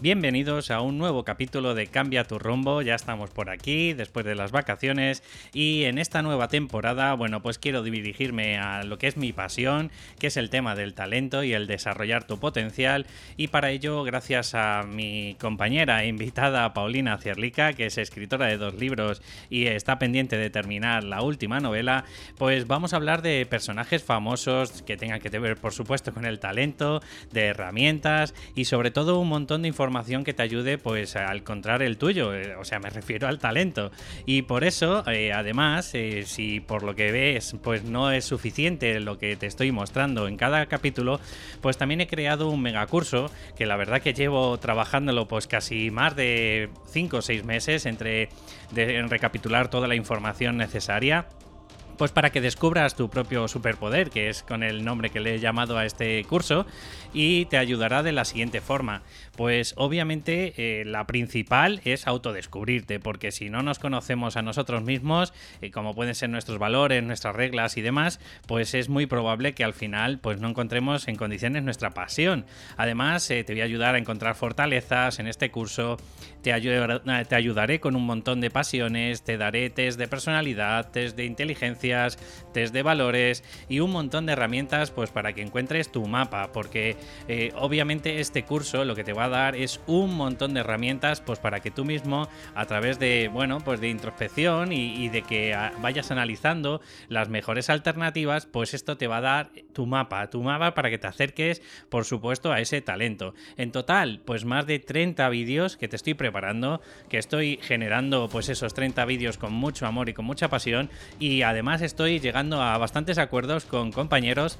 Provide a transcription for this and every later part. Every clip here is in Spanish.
Bienvenidos a un nuevo capítulo de Cambia tu rumbo, ya estamos por aquí después de las vacaciones y en esta nueva temporada, bueno, pues quiero dirigirme a lo que es mi pasión, que es el tema del talento y el desarrollar tu potencial. Y para ello, gracias a mi compañera e invitada Paulina Cierlica, que es escritora de dos libros y está pendiente de terminar la última novela, pues vamos a hablar de personajes famosos que tengan que ver, por supuesto, con el talento, de herramientas y sobre todo un montón de información que te ayude pues a encontrar el tuyo, eh, o sea, me refiero al talento. Y por eso, eh, además, eh, si por lo que ves pues no es suficiente lo que te estoy mostrando en cada capítulo, pues también he creado un megacurso que la verdad que llevo trabajándolo pues casi más de 5 o 6 meses entre en recapitular toda la información necesaria pues para que descubras tu propio superpoder, que es con el nombre que le he llamado a este curso, y te ayudará de la siguiente forma. Pues obviamente eh, la principal es autodescubrirte, porque si no nos conocemos a nosotros mismos, eh, como pueden ser nuestros valores, nuestras reglas y demás, pues es muy probable que al final pues no encontremos en condiciones nuestra pasión. Además, eh, te voy a ayudar a encontrar fortalezas en este curso, te, te ayudaré con un montón de pasiones, te daré test de personalidad, test de inteligencia, test de valores y un montón de herramientas pues para que encuentres tu mapa, porque eh, obviamente este curso lo que te va a dar es un montón de herramientas pues para que tú mismo a través de bueno pues de introspección y, de que vayas analizando las mejores alternativas, pues esto te va a dar tu mapa, tu mapa para que te acerques por supuesto a ese talento. En total, pues más de 30 vídeos que te estoy preparando, que estoy generando pues esos 30 vídeos con mucho amor y con mucha pasión y además estoy llegando a bastantes acuerdos con compañeros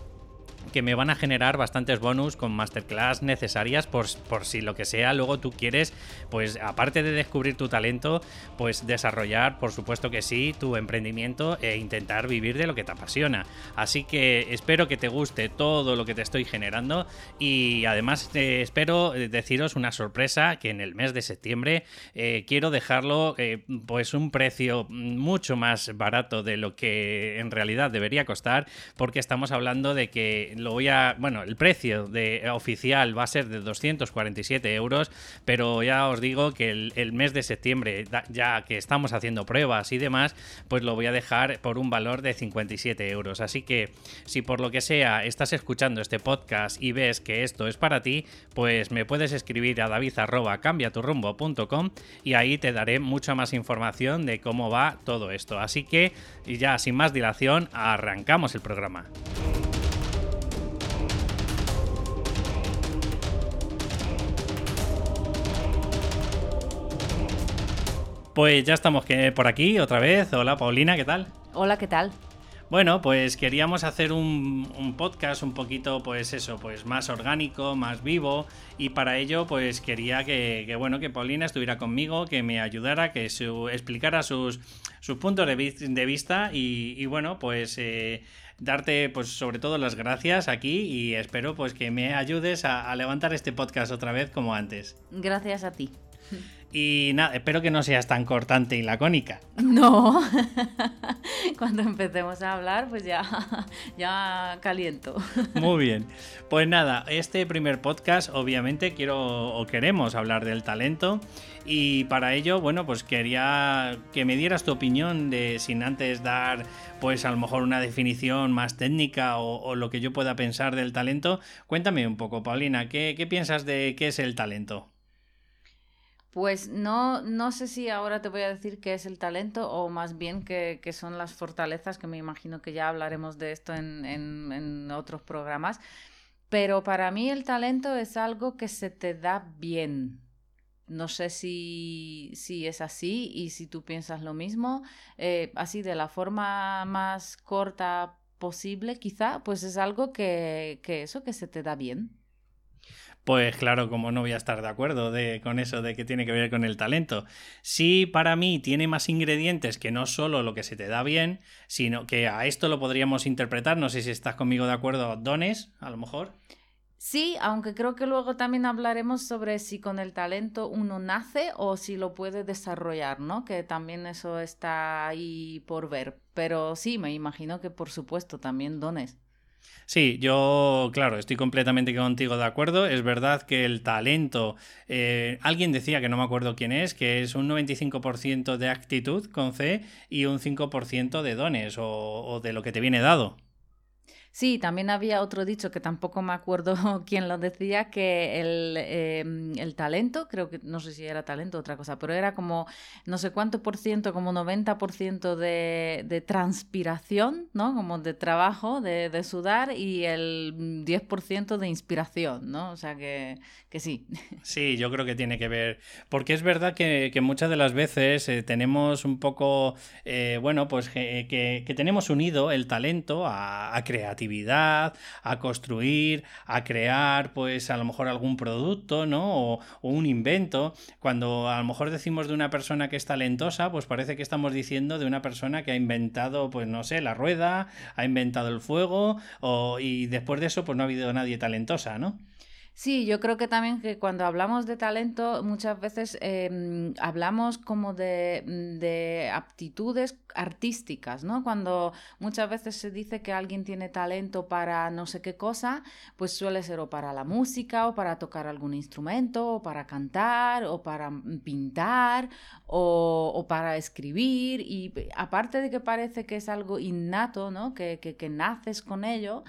que me van a generar bastantes bonus con masterclass necesarias por, por, si lo que sea luego tú quieres, pues aparte de descubrir tu talento, pues desarrollar, por supuesto que sí, tu emprendimiento e intentar vivir de lo que te apasiona. Así que espero que te guste todo lo que te estoy generando y además eh, espero deciros una sorpresa que en el mes de septiembre eh, quiero dejarlo eh, pues un precio mucho más barato de lo que en realidad debería costar porque estamos hablando de que lo voy a. Bueno, el precio de, oficial va a ser de 247 euros, pero ya os digo que el, mes de septiembre, ya que estamos haciendo pruebas y demás, pues lo voy a dejar por un valor de 57 euros. Así que si por lo que sea estás escuchando este podcast y ves que esto es para ti, pues me puedes escribir a david.cambiaturrumbo.com y ahí te daré mucha más información de cómo va todo esto. Así que ya sin más dilación, arrancamos el programa. Pues ya estamos por aquí otra vez. Hola Paulina, ¿qué tal? Hola, ¿qué tal? Bueno, pues queríamos hacer un, podcast un poquito, pues eso, pues más orgánico, más vivo, y para ello, pues quería que, bueno, que Paulina estuviera conmigo, que me ayudara, que su, explicara sus, sus puntos de, vista, y, bueno, pues eh, darte, pues sobre todo las gracias aquí, y espero pues que me ayudes a levantar este podcast otra vez como antes. Gracias a ti. Y nada, espero que no seas tan cortante y lacónica. No, cuando empecemos a hablar, pues ya, ya caliento. Muy bien. Pues nada, este primer podcast, obviamente, quiero o queremos hablar del talento. Y para ello, bueno, pues quería que me dieras tu opinión de sin antes dar, pues a lo mejor una definición más técnica o, lo que yo pueda pensar del talento. Cuéntame un poco, Paulina, ¿qué, qué piensas de qué es el talento? Pues no, no sé si ahora te voy a decir qué es el talento o más bien qué, son las fortalezas, que me imagino que ya hablaremos de esto en, en, otros programas. Pero para mí el talento es algo que se te da bien. No sé si, si es así y si tú piensas lo mismo. Eh, así de la forma más corta posible, quizá, pues es algo que, que eso, que se te da bien. Pues claro, como no voy a estar de acuerdo con eso de que tiene que ver con el talento. Sí, para mí tiene más ingredientes que no solo lo que se te da bien, sino que a esto lo podríamos interpretar, no sé si estás conmigo de acuerdo, dones, a lo mejor. Sí, aunque creo que luego también hablaremos sobre si con el talento uno nace o si lo puede desarrollar, ¿no? Que también eso está ahí por ver. Pero sí, me imagino que por supuesto también dones. Sí, yo, claro, estoy completamente contigo de acuerdo. Es verdad que el talento, eh, alguien decía que no me acuerdo quién es, que es un 95% de actitud con C y un 5% de dones o, o de lo que te viene dado. Sí, también había otro dicho que tampoco me acuerdo quién lo decía, que el, em, el, talento, creo que no sé si era talento o otra cosa, pero era como no sé cuánto por ciento, como 90% de, de transpiración, ¿no? Como de trabajo, de, de sudar y el 10% de inspiración, ¿no? O sea que, que, sí. Sí, yo creo que tiene que ver, porque es verdad que, que muchas de las veces eh, tenemos un poco, eh, bueno, pues que, que, tenemos unido el talento a creatividad a construir, a crear, pues a lo mejor algún producto, ¿no? O, un invento. Cuando a lo mejor decimos de una persona que es talentosa, pues parece que estamos diciendo de una persona que ha inventado, pues no sé, la rueda, ha inventado el fuego, o, y después de eso, pues no ha habido nadie talentosa, ¿no? Sí, yo creo que también que cuando hablamos de talento muchas veces em, hablamos como de, mm, de, aptitudes artísticas, ¿no? Cuando muchas veces se dice que alguien tiene talento para no sé qué cosa, pues suele ser o para la música o para tocar algún instrumento o para cantar o para mm, pintar o, o para escribir y aparte de que parece que es algo innato, ¿no? Que, que, que naces con ello,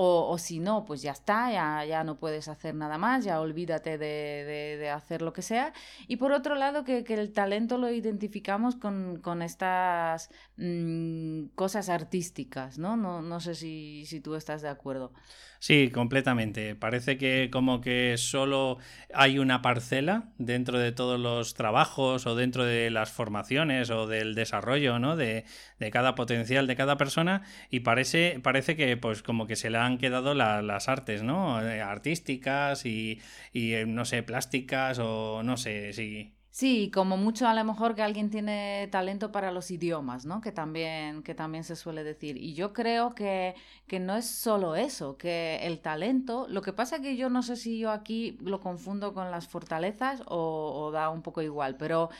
o, si no, pues ya está, ya, ya, no puedes hacer nada más, ya olvídate de, de, hacer lo que sea. Y por otro lado, que, que el talento lo identificamos con, con estas mm, cosas artísticas, ¿no? No, no sé si, si tú estás de acuerdo. Sí, completamente. Parece que como que solo hay una parcela dentro de todos los trabajos o dentro de las formaciones o del desarrollo ¿no? de, de cada potencial de cada persona y parece, parece que pues como que se le han quedado las artes, ¿no? Eh, artísticas y, y eh, no sé, plásticas o no sé, si... Sí, como mucho a lo mejor que alguien tiene talento para los idiomas, ¿no? Que también, que también se suele decir. Y yo creo que, que no es solo eso, que el talento, lo que pasa que yo no sé si yo aquí lo confundo con las fortalezas o, da un poco igual, pero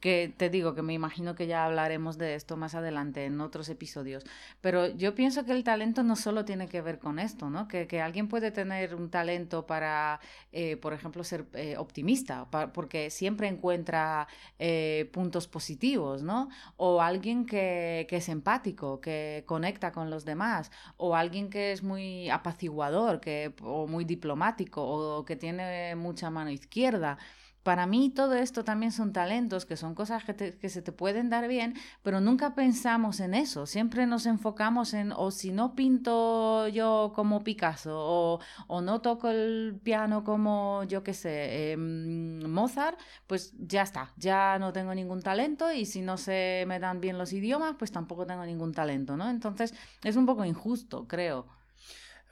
que te digo que me imagino que ya hablaremos de esto más adelante en otros episodios. Pero yo pienso que el talento no solo tiene que ver con esto, ¿no? Que, que alguien puede tener un talento para, eh, por ejemplo, ser eh, optimista, porque siempre encuentra encuentra eh, puntos positivos, ¿no? O alguien que, que, es empático, que conecta con los demás, o alguien que es muy apaciguador, que, o muy diplomático, o que tiene mucha mano izquierda para mí todo esto también son talentos, que son cosas que, se te pueden dar bien, pero nunca pensamos en eso. Siempre nos enfocamos en, o si no pinto yo como Picasso, o, o no toco el piano como, yo qué sé, em, Mozart, pues ya está, ya no tengo ningún talento y si no se me dan bien los idiomas, pues tampoco tengo ningún talento, ¿no? Entonces es un poco injusto, creo.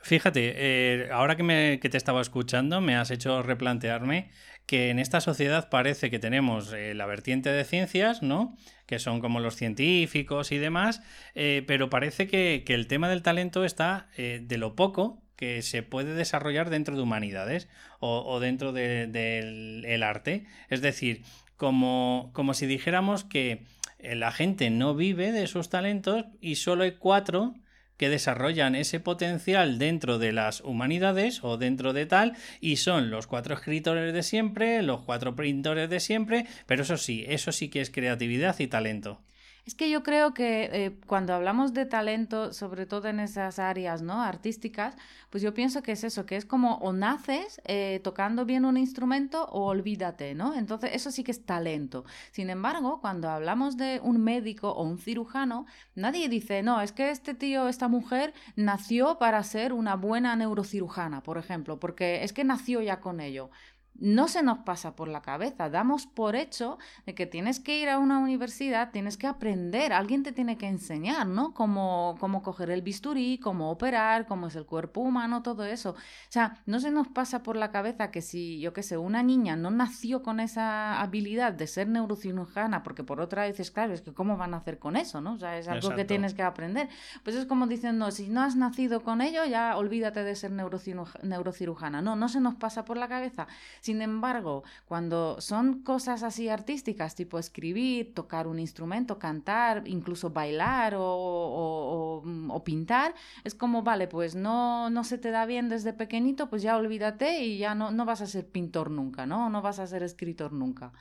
Fíjate, eh, ahora que, me, que te estaba escuchando, me has hecho replantearme que en esta sociedad parece que tenemos eh, la vertiente de ciencias, ¿no? Que son como los científicos y demás, eh, pero parece que, el tema del talento está eh, de lo poco que se puede desarrollar dentro de humanidades o, dentro del arte. Es decir, como, como si dijéramos que la gente no vive de sus talentos y solo hay cuatro que desarrollan ese potencial dentro de las humanidades o dentro de tal y son los cuatro escritores de siempre, los cuatro pintores de siempre, pero eso sí, eso sí que es creatividad y talento. Es que yo creo que eh, cuando hablamos de talento, sobre todo en esas áreas ¿no? artísticas, pues yo pienso que es eso, que es como o naces eh, tocando bien un instrumento o olvídate, ¿no? Entonces eso sí que es talento. Sin embargo, cuando hablamos de un médico o un cirujano, nadie dice, no, es que este tío, esta mujer nació para ser una buena neurocirujana, por ejemplo, porque es que nació ya con ello no se nos pasa por la cabeza. Damos por hecho de que tienes que ir a una universidad, tienes que aprender, alguien te tiene que enseñar, ¿no? Cómo, cómo coger el bisturí, cómo operar, cómo es el cuerpo humano, todo eso. O sea, no se nos pasa por la cabeza que si, yo qué sé, una niña no nació con esa habilidad de ser neurocirujana, porque por otra vez dices, claro, es que cómo van a hacer con eso, ¿no? O sea, es algo que tienes que aprender. Pues es como diciendo, si no has nacido con ello, ya olvídate de ser neurocirujana. No, no se nos pasa por la cabeza. Sin embargo, cuando son cosas así artísticas, tipo escribir, tocar un instrumento, cantar, incluso bailar o, o, pintar, es como, vale, pues no, no se te da bien desde pequeñito, pues ya olvídate y ya no, no vas a ser pintor nunca, ¿no? No vas a ser escritor nunca.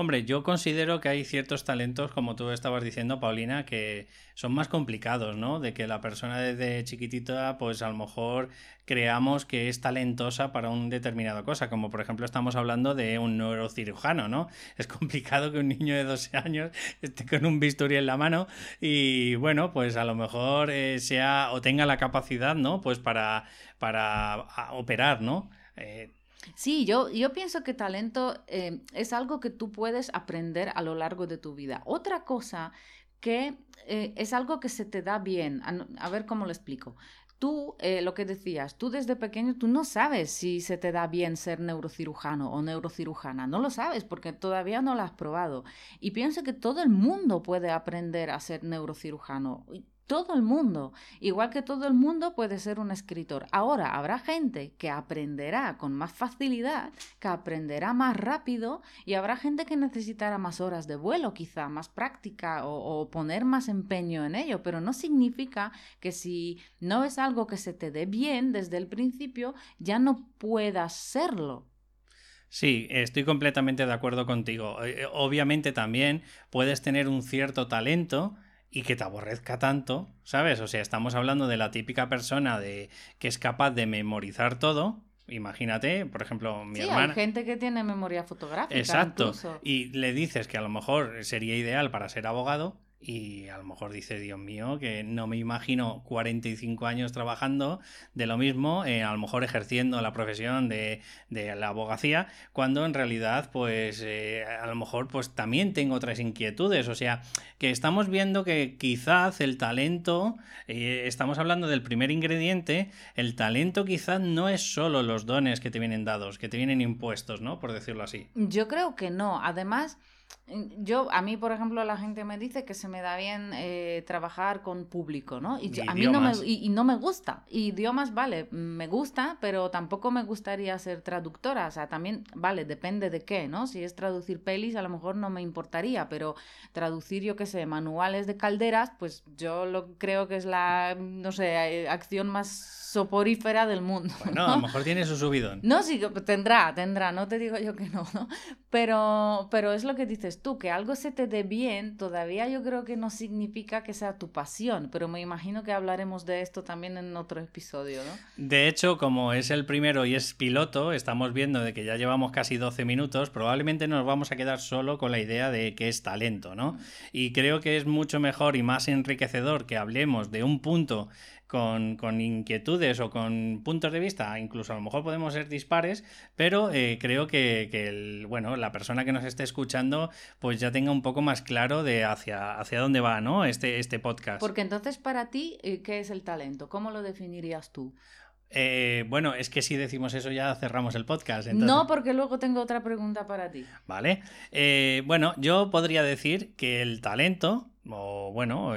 Hombre, yo considero que hay ciertos talentos, como tú estabas diciendo, Paulina, que son más complicados, ¿no? De que la persona desde chiquitita, pues a lo mejor creamos que es talentosa para un determinado cosa, como por ejemplo estamos hablando de un neurocirujano, ¿no? Es complicado que un niño de 12 años esté con un bisturí en la mano y bueno, pues a lo mejor eh, sea o tenga la capacidad, ¿no? Pues para, para operar, ¿no? Eh, Sí, yo, yo pienso que talento eh, es algo que tú puedes aprender a lo largo de tu vida. Otra cosa que eh, es algo que se te da bien. A, ver cómo lo explico. Tú, eh, lo que decías, tú desde pequeño, tú no sabes si se te da bien ser neurocirujano o neurocirujana. No lo sabes porque todavía no lo has probado. Y pienso que todo el mundo puede aprender a ser neurocirujano todo el mundo, igual que todo el mundo puede ser un escritor. Ahora habrá gente que aprenderá con más facilidad, que aprenderá más rápido y habrá gente que necesitará más horas de vuelo, quizá más práctica o, poner más empeño en ello, pero no significa que si no es algo que se te dé bien desde el principio, ya no puedas serlo. Sí, estoy completamente de acuerdo contigo. Eh, obviamente también puedes tener un cierto talento, y que te aborrezca tanto, ¿sabes? O sea, estamos hablando de la típica persona de que es capaz de memorizar todo. Imagínate, por ejemplo, mi sí, Hay gente que tiene memoria fotográfica. Exacto. Y le dices que a lo mejor sería ideal para ser abogado y a lo mejor dice, Dios mío, que no me imagino 45 años trabajando de lo mismo, eh, a lo mejor ejerciendo la profesión de, la abogacía, cuando en realidad, pues, eh, a lo mejor, pues también tengo otras inquietudes. O sea, que estamos viendo que quizás el talento, eh, estamos hablando del primer ingrediente, el talento quizás no es solo los dones que te vienen dados, que te vienen impuestos, ¿no? Por decirlo así. Yo creo que no. Además, yo, a mí, por ejemplo, la gente me dice que se me da bien eh, trabajar con público, ¿no? Y, a mí no me, y, no me gusta. Idiomas, vale, me gusta, pero tampoco me gustaría ser traductora. O sea, también, vale, depende de qué, ¿no? Si es traducir pelis, a lo mejor no me importaría, pero traducir, yo qué sé, manuales de calderas, pues yo lo creo que es la, no sé, eh, acción más soporífera del mundo. Bueno, a lo mejor tiene su subidón. No, sí, tendrá, tendrá, no te digo yo que no, ¿no? Pero, pero es lo que dices tú, que algo se te dé bien, todavía yo creo que no significa que sea tu pasión, pero me imagino que hablaremos de esto también en otro episodio, ¿no? De hecho, como es el primero y es piloto, estamos viendo de que ya llevamos casi 12 minutos, probablemente nos vamos a quedar solo con la idea de que es talento, ¿no? Y creo que es mucho mejor y más enriquecedor que hablemos de un punto con, inquietudes o con puntos de vista, incluso a lo mejor podemos ser dispares, pero eh, creo que, el, bueno, la persona que nos esté escuchando pues ya tenga un poco más claro de hacia, hacia dónde va ¿no? este, este podcast. Porque entonces para ti, eh, ¿qué es el talento? ¿Cómo lo definirías tú? Eh, bueno, es que si decimos eso ya cerramos el podcast. No, porque luego tengo otra pregunta para ti. Vale. bueno, yo podría decir que el talento, o bueno,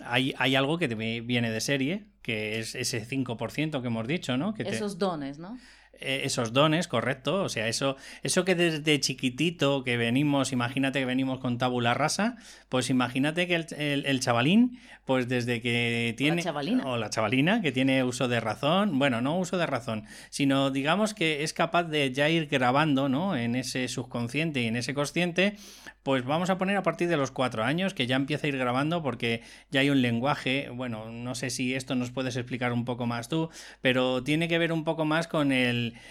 hay, hay algo que te viene de serie, que es ese 5% que hemos dicho, ¿no? Que Esos dones, ¿no? Eh, esos dones, correcto. O sea, eso, eso que desde chiquitito que venimos, imagínate que venimos con tabula rasa, pues imagínate que el, chavalín, pues desde que tiene. La chavalina. O la chavalina, que tiene uso de razón. Bueno, no uso de razón, sino digamos que es capaz de ya ir grabando, ¿no? En ese subconsciente y en ese consciente, pues vamos a poner a partir de los cuatro años, que ya empieza a ir grabando porque ya hay un lenguaje. Bueno, no sé si esto nos puedes explicar un poco más tú, pero tiene que ver un poco más con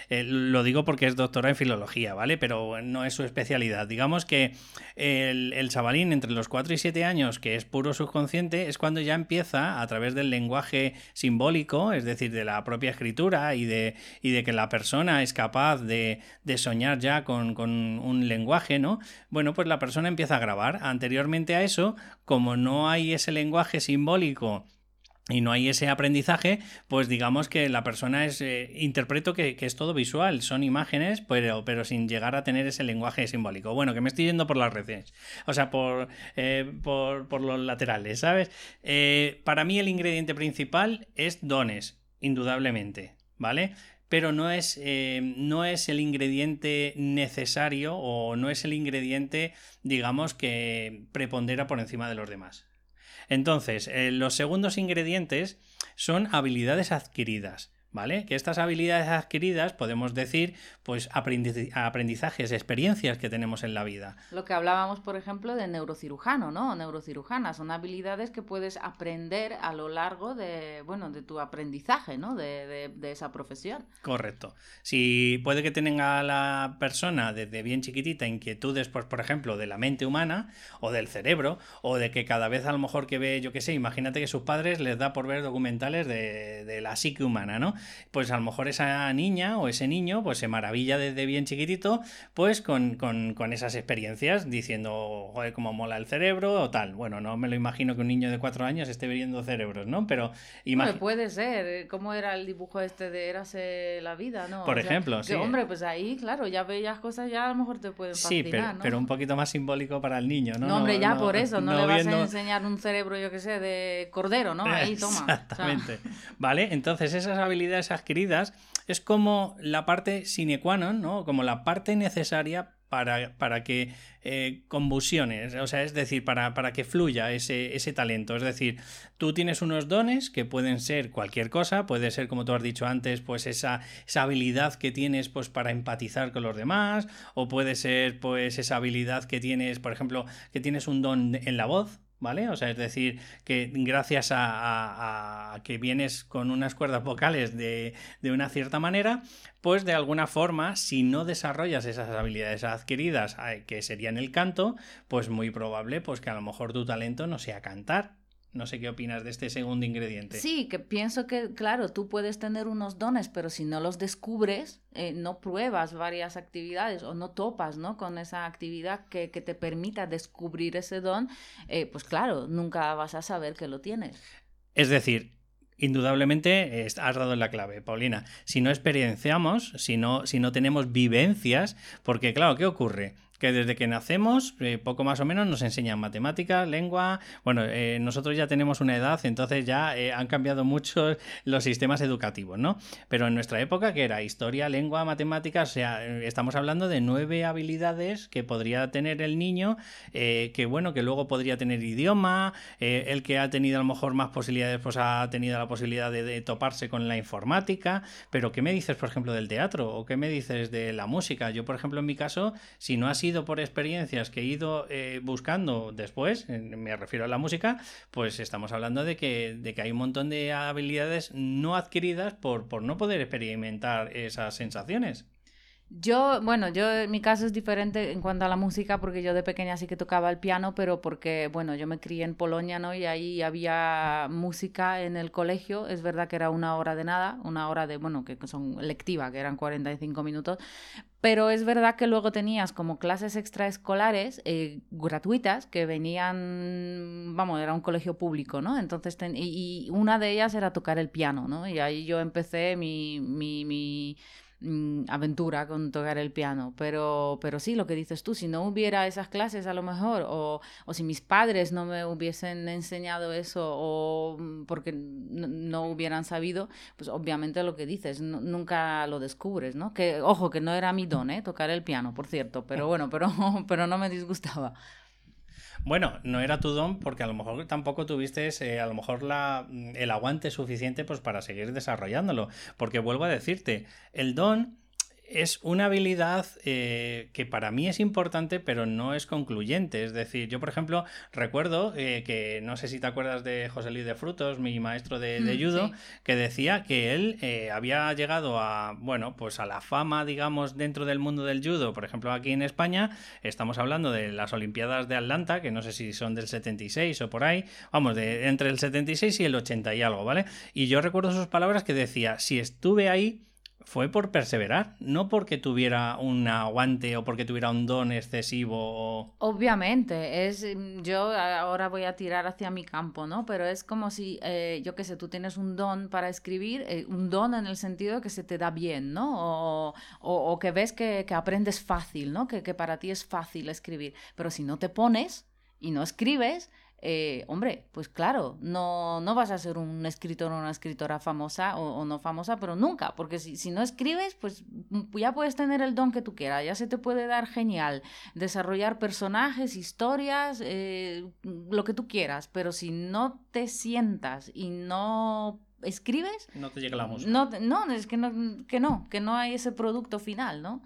lo digo porque es doctora en filología, ¿vale? Pero no es su especialidad. Digamos que el, el, chavalín entre los 4 y 7 años, que es puro subconsciente, es cuando ya empieza a través del lenguaje simbólico, es decir, de la propia escritura y de, y de que la persona es capaz de, de soñar ya con, con un lenguaje, ¿no? Bueno, pues la persona empieza a grabar. Anteriormente a eso, como no hay ese lenguaje simbólico, y no hay ese aprendizaje, pues digamos que la persona es, eh, interpreto que, es todo visual, son imágenes, pero, pero sin llegar a tener ese lenguaje simbólico. Bueno, que me estoy yendo por las redes, o sea, por, eh, por, los laterales, ¿sabes? Eh, para mí el ingrediente principal es dones, indudablemente, ¿vale? pero no es, eh, no es el ingrediente necesario o no es el ingrediente, digamos, que prepondera por encima de los demás. Entonces, eh, los segundos ingredientes son habilidades adquiridas. ¿Vale? Que estas habilidades adquiridas podemos decir, pues aprendizajes, experiencias que tenemos en la vida. Lo que hablábamos, por ejemplo, de neurocirujano, ¿no? Neurocirujana, son habilidades que puedes aprender a lo largo de, bueno, de tu aprendizaje, ¿no? De, esa profesión. Correcto. Si puede que tenga la persona desde bien chiquitita inquietudes, pues, por ejemplo, de la mente humana o del cerebro, o de que cada vez a lo mejor que ve, yo qué sé, imagínate que sus padres les da por ver documentales de, de la psique humana, ¿no? Pues a lo mejor esa niña o ese niño pues se maravilla desde bien chiquitito pues con, esas experiencias diciendo, joder, cómo mola el cerebro o tal. Bueno, no me lo imagino que un niño de cuatro años esté viendo cerebros, ¿no? Pero puede ser, ¿cómo era el dibujo este de Érase la vida, no? Por ejemplo, sí. hombre, pues ahí, claro, ya veías cosas, ya a lo mejor te pueden fascinar, Sí, pero, pero un poquito más simbólico para el niño, ¿no? No, hombre, ya por eso, no, le vas a enseñar un cerebro, yo qué sé, de cordero, ¿no? Ahí, toma. Exactamente. Vale, entonces esas habilidades adquiridas es como la parte sine qua non, ¿no? como la parte necesaria para, para que eh, convulsiones, o sea, es decir, para, para que fluya ese, ese, talento. Es decir, tú tienes unos dones que pueden ser cualquier cosa, puede ser, como tú has dicho antes, pues esa, esa habilidad que tienes pues, para empatizar con los demás, o puede ser pues esa habilidad que tienes, por ejemplo, que tienes un don en la voz, ¿vale? O sea, es decir, que gracias a, que vienes con unas cuerdas vocales de, de, una cierta manera, pues de alguna forma, si no desarrollas esas habilidades adquiridas eh, que serían el canto, pues muy probable pues que a lo mejor tu talento no sea cantar, no sé qué opinas de este segundo ingrediente. Sí, que pienso que, claro, tú puedes tener unos dones, pero si no los descubres, eh, no pruebas varias actividades o no topas ¿no? con esa actividad que, te permita descubrir ese don, eh, pues claro, nunca vas a saber que lo tienes. Es decir, Indudablemente has dado en la clave, Paulina. Si no experienciamos, si no, si no tenemos vivencias, porque claro, ¿qué ocurre? Que desde que nacemos, eh, poco más o menos, nos enseñan matemáticas, lengua. Bueno, eh, nosotros ya tenemos una edad, entonces ya eh, han cambiado mucho los sistemas educativos, ¿no? Pero en nuestra época, que era historia, lengua, matemáticas, o sea, estamos hablando de nueve habilidades que podría tener el niño, que bueno, que luego podría tener idioma, el que ha tenido a lo mejor más posibilidades, pues ha tenido la posibilidad de, de toparse con la informática. Pero, ¿qué me dices, por ejemplo, del teatro? ¿O qué me dices de la música? Yo, por ejemplo, en mi caso, si no has por experiencias que he ido eh, buscando después, me refiero a la música, pues estamos hablando de que, de que hay un montón de habilidades no adquiridas por, por no poder experimentar esas sensaciones. Yo, bueno, yo mi caso es diferente en cuanto a la música porque yo de pequeña sí que tocaba el piano, pero porque, bueno, yo me crié en Polonia, ¿no? Y ahí había música en el colegio. Es verdad que era una hora de nada, una hora de, bueno, que son lectiva, que eran 45 minutos. Pero es verdad que luego tenías como clases extraescolares eh, gratuitas que venían, vamos, era un colegio público, ¿no? Entonces, y, una de ellas era tocar el piano, ¿no? Y ahí yo empecé mi, mi, mi Mm, aventura con tocar el piano, pero, pero sí, lo que dices tú, si no hubiera esas clases a lo mejor, o, o si mis padres no me hubiesen enseñado eso, o mm, porque no, hubieran sabido, pues obviamente lo que dices, nunca lo descubres, ¿no? Que, ojo, que no era mi don, ¿eh? Tocar el piano, por cierto, pero bueno, pero, pero no me disgustaba. Bueno, no era tu don porque a lo mejor tampoco tuviste a lo mejor la, el aguante suficiente pues, para seguir desarrollándolo. Porque vuelvo a decirte, el don es una habilidad eh, que para mí es importante, pero no es concluyente. Es decir, yo, por ejemplo, recuerdo eh, que no sé si te acuerdas de José Luis de Frutos, mi maestro de, mm, judo, que decía que él eh, había llegado a, bueno, pues a la fama, digamos, dentro del mundo del judo. Por ejemplo, aquí en España estamos hablando de las Olimpiadas de Atlanta, que no sé si son del 76 o por ahí, vamos, de entre el 76 y el 80 y algo, ¿vale? Y yo recuerdo sus palabras que decía, si estuve ahí fue por perseverar, no porque tuviera un aguante o porque tuviera un don excesivo. Obviamente, es yo ahora voy a tirar hacia mi campo, ¿no? Pero es como si, eh, yo qué sé, tú tienes un don para escribir, eh, un don en el sentido que se te da bien, ¿no? O, o, que ves que, que, aprendes fácil, ¿no? Que, que para ti es fácil escribir. Pero si no te pones y no escribes, eh, hombre, pues claro, no, no vas a ser un escritor o una escritora famosa o, no famosa, pero nunca, porque si, si, no escribes, pues ya puedes tener el don que tú quieras, ya se te puede dar genial, desarrollar personajes, historias, eh, lo que tú quieras, pero si no te sientas y no escribes... No te llega la música. No, no es que no, que no, que no hay ese producto final, ¿no?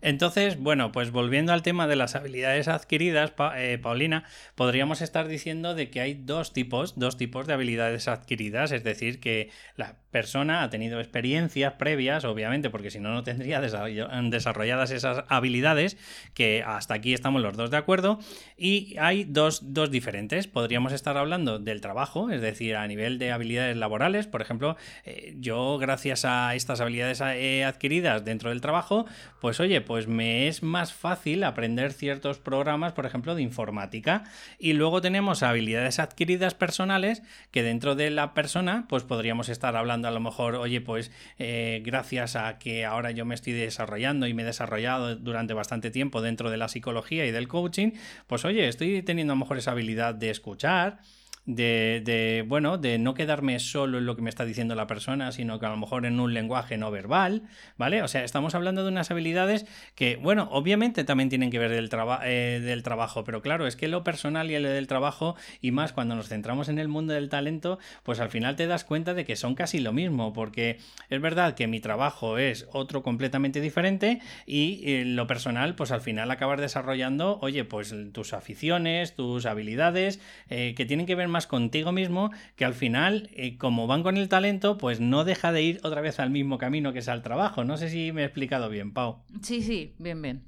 Entonces, bueno, pues volviendo al tema de las habilidades adquiridas, eh, Paulina, podríamos estar diciendo de que hay dos tipos, dos tipos de habilidades adquiridas, es decir, que la persona ha tenido experiencias previas, obviamente, porque si no, no tendría desarrolladas esas habilidades, que hasta aquí estamos los dos de acuerdo, y hay dos, dos diferentes. Podríamos estar hablando del trabajo, es decir, a nivel de habilidades laborales, por ejemplo, eh, yo gracias a estas habilidades eh, adquiridas dentro del trabajo, pues oye, pues me es más fácil aprender ciertos programas, por ejemplo, de informática. Y luego tenemos habilidades adquiridas personales que dentro de la persona, pues podríamos estar hablando a lo mejor, oye, pues eh, gracias a que ahora yo me estoy desarrollando y me he desarrollado durante bastante tiempo dentro de la psicología y del coaching, pues oye, estoy teniendo a lo mejor esa habilidad de escuchar, de, de, bueno, de no quedarme solo en lo que me está diciendo la persona, sino que a lo mejor en un lenguaje no verbal, ¿vale? O sea, estamos hablando de unas habilidades que, bueno, obviamente también tienen que ver del, eh, del trabajo, pero claro, es que lo personal y el del trabajo, y más cuando nos centramos en el mundo del talento, pues al final te das cuenta de que son casi lo mismo, porque es verdad que mi trabajo es otro completamente diferente y eh, lo personal, pues al final acabas desarrollando, oye, pues tus aficiones, tus habilidades, eh, que tienen que ver más contigo mismo que al final, eh, como van con el talento, pues no deja de ir otra vez al mismo camino que es al trabajo. No sé si me he explicado bien, Pau. Sí, sí, bien, bien.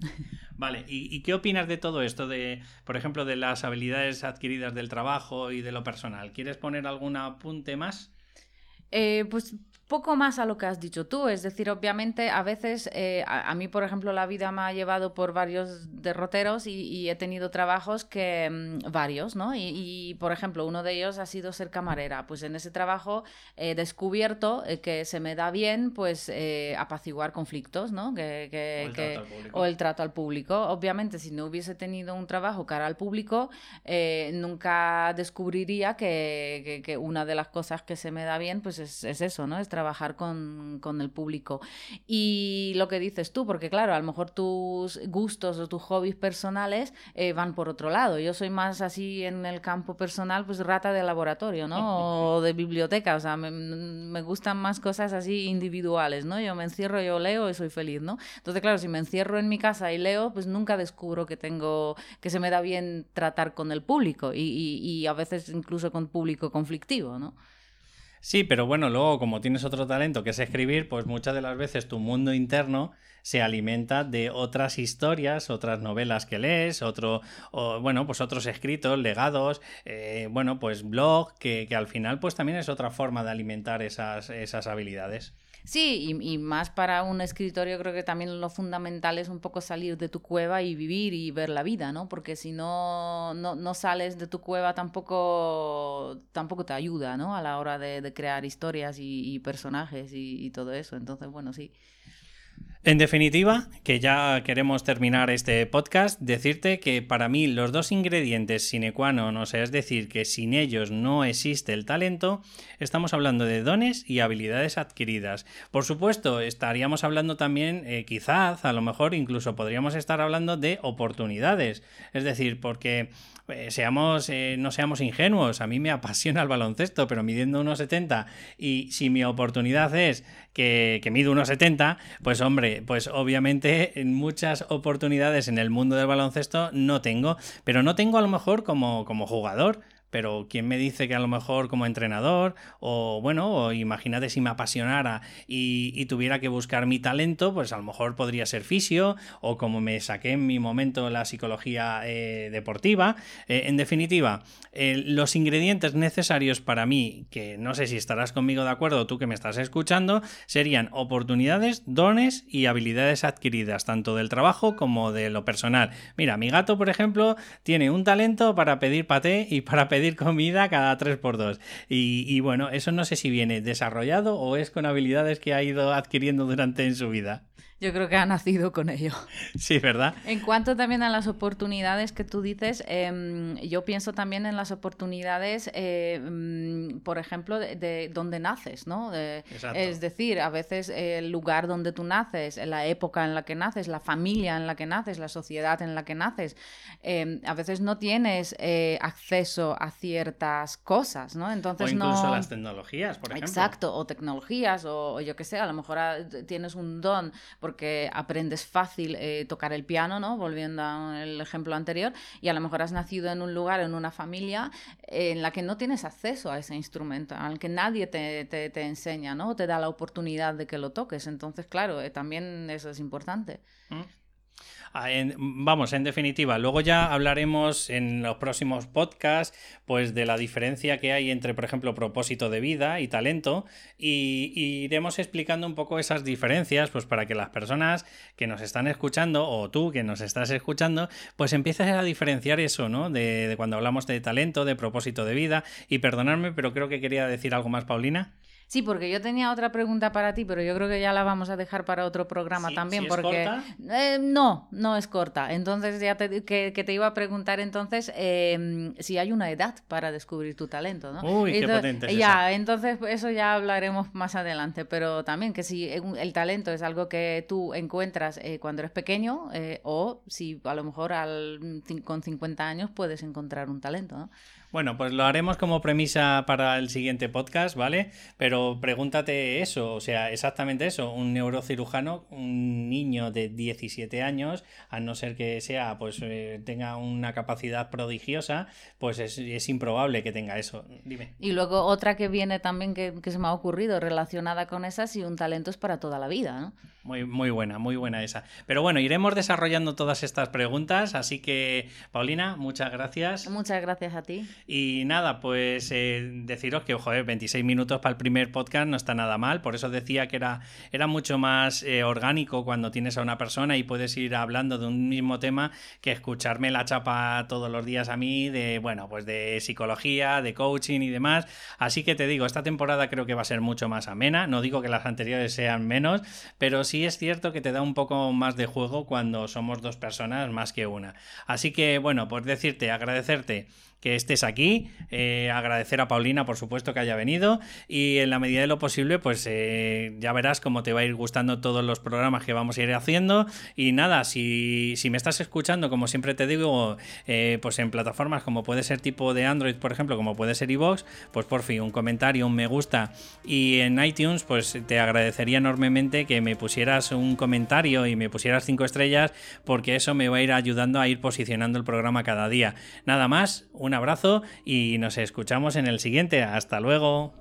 Vale, ¿Y, qué opinas de todo esto, de, por ejemplo, de las habilidades adquiridas del trabajo y de lo personal? ¿Quieres poner algún apunte más? Eh, pues poco más a lo que has dicho tú, es decir, obviamente a veces, eh, a, mí por ejemplo la vida me ha llevado por varios derroteros y, he tenido trabajos que, mm, varios, ¿no? Y, por ejemplo uno de ellos ha sido ser camarera, pues en ese trabajo he descubierto eh, que se me da bien pues eh, apaciguar conflictos, ¿no? Que, o, el trato al público. Obviamente si no hubiese tenido un trabajo cara al público, nunca descubriría que, una de las cosas que se me da bien pues es, es eso, ¿no? Es trabajar con, el público. Y lo que dices tú, porque claro, a lo mejor tus gustos o tus hobbies personales eh, van por otro lado. Yo soy más así en el campo personal, pues rata de laboratorio, ¿no? O de biblioteca, o sea, me, gustan más cosas así individuales, ¿no? Yo me encierro, yo leo y soy feliz, ¿no? Entonces, claro, si me encierro en mi casa y leo, pues nunca descubro que tengo, que se me da bien tratar con el público y, y a veces incluso con público conflictivo, ¿no? Sí, pero bueno, luego como tienes otro talento que es escribir, pues muchas de las veces tu mundo interno se alimenta de otras historias, otras novelas que lees, otro, o, bueno, pues otros escritos, legados, eh, bueno, pues blog, que, que, al final pues también es otra forma de alimentar esas, esas habilidades. Sí, y, más para un escritorio creo que también lo fundamental es un poco salir de tu cueva y vivir y ver la vida, ¿no? Porque si no, no, sales de tu cueva tampoco, tampoco te ayuda, ¿no? A la hora de, crear historias y, personajes y, y todo eso. Entonces, bueno, sí. En definitiva, que ya queremos terminar este podcast, decirte que para mí los dos ingredientes sine qua non, o sea, es decir, que sin ellos no existe el talento, estamos hablando de dones y habilidades adquiridas. Por supuesto, estaríamos hablando también, eh, quizás, a lo mejor incluso podríamos estar hablando de oportunidades. Es decir, porque eh, seamos, eh, no seamos ingenuos, a mí me apasiona el baloncesto, pero midiendo unos 70 y si mi oportunidad es que, que mido unos 70, pues hombre, pues obviamente en muchas oportunidades en el mundo del baloncesto no tengo, pero no tengo a lo mejor como, como jugador pero ¿quién me dice que a lo mejor como entrenador o bueno, o imagínate si me apasionara y, tuviera que buscar mi talento, pues a lo mejor podría ser fisio o como me saqué en mi momento la psicología eh, deportiva. Eh, en definitiva, eh, los ingredientes necesarios para mí, que no sé si estarás conmigo de acuerdo tú que me estás escuchando, serían oportunidades, dones y habilidades adquiridas, tanto del trabajo como de lo personal. Mira, mi gato, por ejemplo, tiene un talento para pedir paté y para pedir pedir comida cada 3x2. Y, y, bueno, eso no sé si viene desarrollado o es con habilidades que ha ido adquiriendo durante en su vida. Yo creo que ha nacido con ello. Sí, ¿verdad? En cuanto también a las oportunidades que tú dices, em, yo pienso también en las oportunidades, em, por ejemplo, de, donde naces, ¿no? es decir, a veces el lugar donde tú naces, la época en la que naces, la familia en la que naces, la sociedad en la que naces, em, a veces no tienes eh, acceso a ciertas cosas, ¿no? Entonces o incluso las tecnologías, por ejemplo. Exacto, o tecnologías, o, yo qué sé, a lo mejor ah, tienes un don porque aprendes fácil eh, tocar el piano, ¿no? Volviendo al ejemplo anterior, y a lo mejor has nacido en un lugar, en una familia en la que no tienes acceso a ese instrumento, al que nadie te, te, enseña, ¿no? Te da la oportunidad de que lo toques. Entonces, claro, eh, también eso es importante. Mm. Ah, vamos, en definitiva, luego ya hablaremos en los próximos podcasts, pues de la diferencia que hay entre, por ejemplo, propósito de vida y talento, y, iremos explicando un poco esas diferencias, pues para que las personas que nos están escuchando, o tú que nos estás escuchando, pues empieces a diferenciar eso, ¿no? De, de cuando hablamos de talento, de propósito de vida, y perdonadme, pero creo que quería decir algo más, Paulina. Sí, porque yo tenía otra pregunta para ti, pero yo creo que ya la vamos a dejar para otro programa también. porque corta? Eh, no, no es corta. Entonces ya te, que, te iba a preguntar entonces em, si hay una edad para descubrir tu talento, ¿no? Uy, qué potente Ya, entonces eso ya hablaremos más adelante, pero también que si el talento es algo que tú encuentras eh, cuando eres pequeño eh, o si a lo mejor al, con 50 años puedes encontrar un talento, ¿no? Bueno, pues lo haremos como premisa para el siguiente podcast, ¿vale? Pero pregúntate eso, o sea, exactamente eso, un neurocirujano, un niño de 17 años, a no ser que sea, pues eh, tenga una capacidad prodigiosa, pues es, improbable que tenga eso. Dime. Y luego otra que viene también que, que se me ha ocurrido relacionada con esa, si un talento es para toda la vida, ¿no? Muy, muy buena, muy buena esa. Pero bueno, iremos desarrollando todas estas preguntas, así que, Paulina, muchas gracias. Muchas gracias a ti. Y nada, pues eh, deciros que, ojo, 26 minutos para el primer podcast no está nada mal, por eso decía que era, era mucho más eh, orgánico cuando tienes a una persona y puedes ir hablando de un mismo tema que escucharme la chapa todos los días a mí de, bueno, pues de psicología, de coaching y demás. Así que te digo, esta temporada creo que va a ser mucho más amena, no digo que las anteriores sean menos, pero sí es cierto que te da un poco más de juego cuando somos dos personas más que una. Así que, bueno, pues decirte, agradecerte que estés aquí, eh, agradecer a Paulina, por supuesto, que haya venido. Y en la medida de lo posible, pues eh, ya verás cómo te va a ir gustando todos los programas que vamos a ir haciendo. Y nada, si, si me estás escuchando, como siempre te digo, eh, pues en plataformas como puede ser tipo de Android, por ejemplo, como puede ser iVoox, pues por fin, un comentario, un me gusta. Y en iTunes, pues te agradecería enormemente que me pusieras un comentario y me pusieras cinco estrellas porque eso me va a ir ayudando a ir posicionando el programa cada día. Nada más, un abrazo y nos escuchamos en el siguiente. Hasta luego.